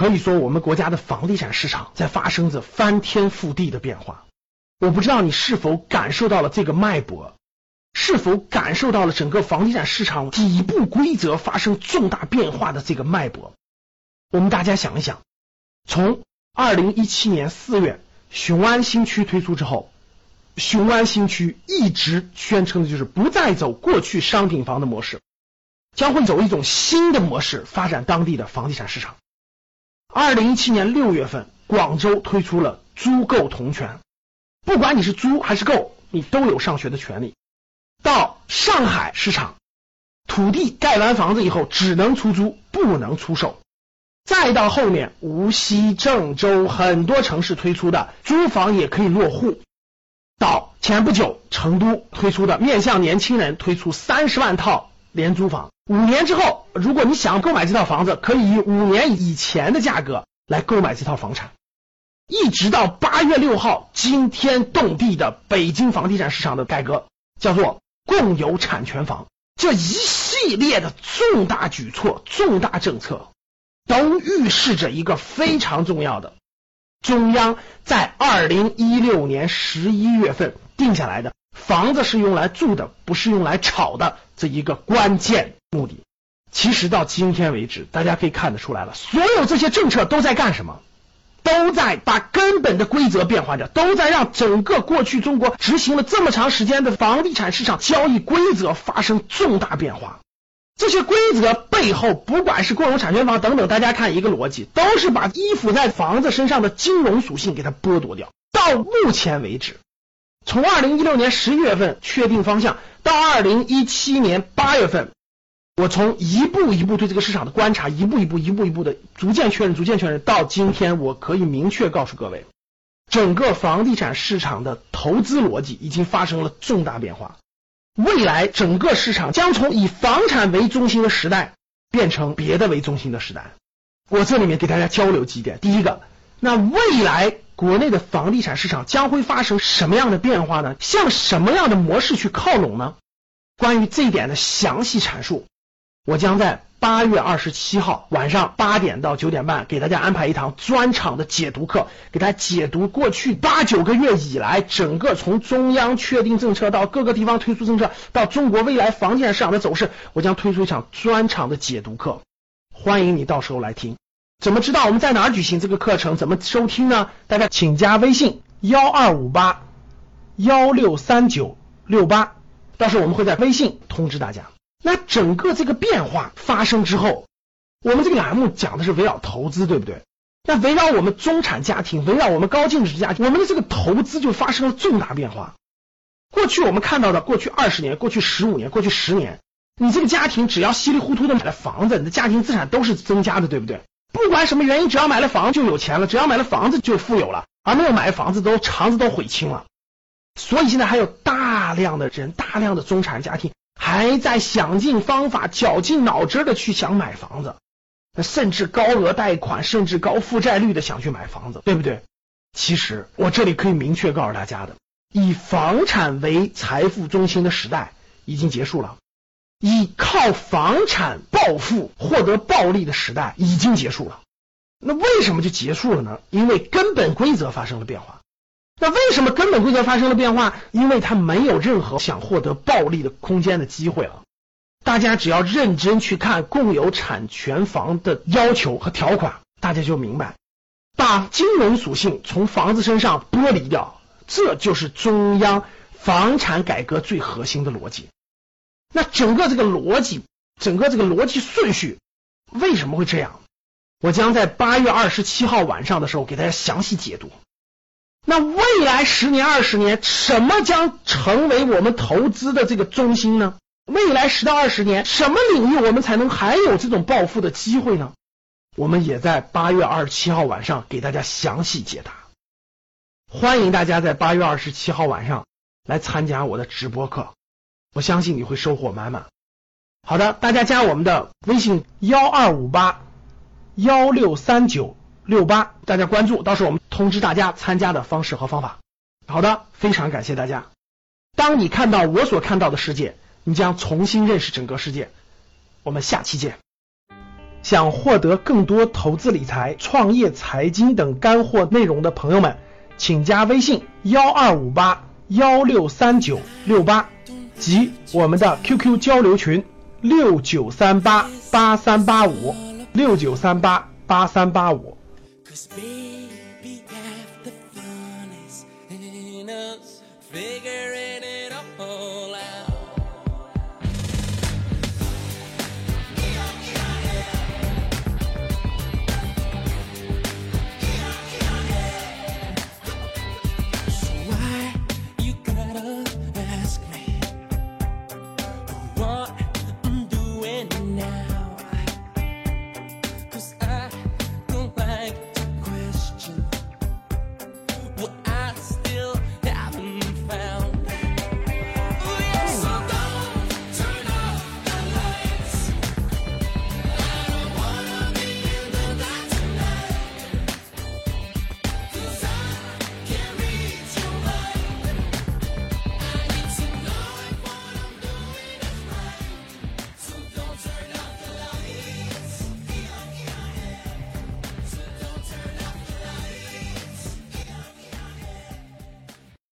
可以说我们国家的房地产市场在发生着翻天覆地的变化。我不知道你是否感受到了这个脉搏，是否感受到了整个房地产市场底部规则发生重大变化的这个脉搏。我们大家想一想，从二零一七年四月雄安新区推出之后，雄安新区一直宣称的就是不再走过去商品房的模式。将会走一种新的模式发展当地的房地产市场。二零一七年六月份，广州推出了租购同权，不管你是租还是购，你都有上学的权利。到上海市场，土地盖完房子以后只能出租，不能出售。再到后面，无锡、郑州很多城市推出的租房也可以落户。到前不久，成都推出的面向年轻人推出三十万套廉租房。五年之后，如果你想购买这套房子，可以以五年以前的价格来购买这套房产。一直到八月六号，惊天动地的北京房地产市场的改革，叫做共有产权房。这一系列的重大举措、重大政策，都预示着一个非常重要的，中央在二零一六年十一月份定下来的，房子是用来住的，不是用来炒的这一个关键。目的，其实到今天为止，大家可以看得出来了，所有这些政策都在干什么？都在把根本的规则变化着，都在让整个过去中国执行了这么长时间的房地产市场交易规则发生重大变化。这些规则背后，不管是共有产权房等等，大家看一个逻辑，都是把依附在房子身上的金融属性给它剥夺掉。到目前为止，从二零一六年十一月份确定方向，到二零一七年八月份。我从一步一步对这个市场的观察，一步一步、一步一步的逐渐确认、逐渐确认，到今天，我可以明确告诉各位，整个房地产市场的投资逻辑已经发生了重大变化。未来整个市场将从以房产为中心的时代变成别的为中心的时代。我这里面给大家交流几点：第一个，那未来国内的房地产市场将会发生什么样的变化呢？向什么样的模式去靠拢呢？关于这一点的详细阐述。我将在八月二十七号晚上八点到九点半给大家安排一堂专场的解读课，给大家解读过去八九个月以来整个从中央确定政策到各个地方推出政策到中国未来房地产市场的走势，我将推出一场专场的解读课，欢迎你到时候来听。怎么知道我们在哪儿举行这个课程？怎么收听呢？大家请加微信幺二五八幺六三九六八，到时候我们会在微信通知大家。那整个这个变化发生之后，我们这个栏目讲的是围绕投资，对不对？那围绕我们中产家庭，围绕我们高净值家庭，我们的这个投资就发生了重大变化。过去我们看到的，过去二十年、过去十五年、过去十年，你这个家庭只要稀里糊涂的买了房子，你的家庭资产都是增加的，对不对？不管什么原因，只要买了房就有钱了，只要买了房子就富有了，而没有买房子都肠子都悔青了。所以现在还有大量的人，大量的中产家庭。还在想尽方法、绞尽脑汁的去想买房子，甚至高额贷款，甚至高负债率的想去买房子，对不对？其实我这里可以明确告诉大家的，以房产为财富中心的时代已经结束了，以靠房产暴富、获得暴利的时代已经结束了。那为什么就结束了呢？因为根本规则发生了变化。那为什么根本规则发生了变化？因为它没有任何想获得暴利的空间的机会了。大家只要认真去看共有产权房的要求和条款，大家就明白，把金融属性从房子身上剥离掉，这就是中央房产改革最核心的逻辑。那整个这个逻辑，整个这个逻辑顺序为什么会这样？我将在八月二十七号晚上的时候给大家详细解读。那未来十年、二十年，什么将成为我们投资的这个中心呢？未来十到二十年，什么领域我们才能还有这种暴富的机会呢？我们也在八月二十七号晚上给大家详细解答。欢迎大家在八月二十七号晚上来参加我的直播课，我相信你会收获满满。好的，大家加我们的微信幺二五八幺六三九六八，大家关注，到时候我们通知大家参加的方式和方法。好的，非常感谢大家。当你看到我所看到的世界，你将重新认识整个世界。我们下期见。想获得更多投资理财、创业、财经等干货内容的朋友们，请加微信幺二五八幺六三九六八及我们的 QQ 交流群六九三八八三八五六九三八八三八五。Cause baby, half the fun is in us. Figuring